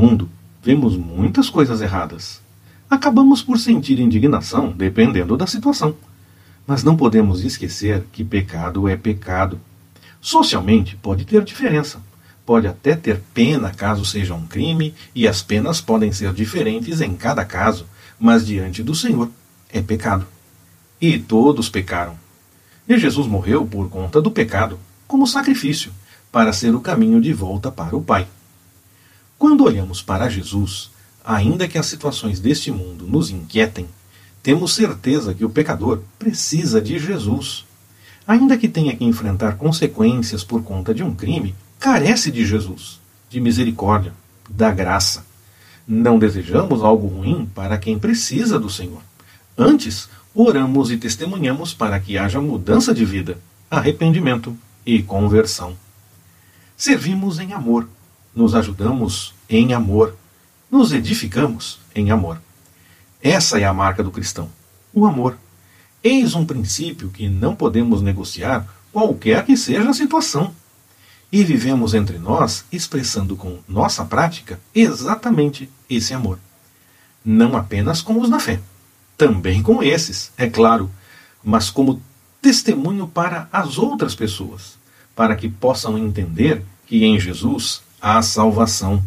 mundo, vemos muitas coisas erradas. Acabamos por sentir indignação, dependendo da situação. Mas não podemos esquecer que pecado é pecado. Socialmente, pode ter diferença. Pode até ter pena caso seja um crime, e as penas podem ser diferentes em cada caso, mas diante do Senhor é pecado. E todos pecaram. E Jesus morreu por conta do pecado, como sacrifício, para ser o caminho de volta para o Pai. Quando olhamos para Jesus, ainda que as situações deste mundo nos inquietem, temos certeza que o pecador precisa de Jesus. Ainda que tenha que enfrentar consequências por conta de um crime, carece de Jesus, de misericórdia, da graça. Não desejamos algo ruim para quem precisa do Senhor. Antes, oramos e testemunhamos para que haja mudança de vida, arrependimento e conversão. Servimos em amor, nos ajudamos em amor, nos edificamos em amor. Essa é a marca do cristão, o amor. Eis um princípio que não podemos negociar, qualquer que seja a situação. E vivemos entre nós expressando com nossa prática exatamente esse amor. Não apenas com os da fé, também com esses, é claro, mas como testemunho para as outras pessoas, para que possam entender que em Jesus há salvação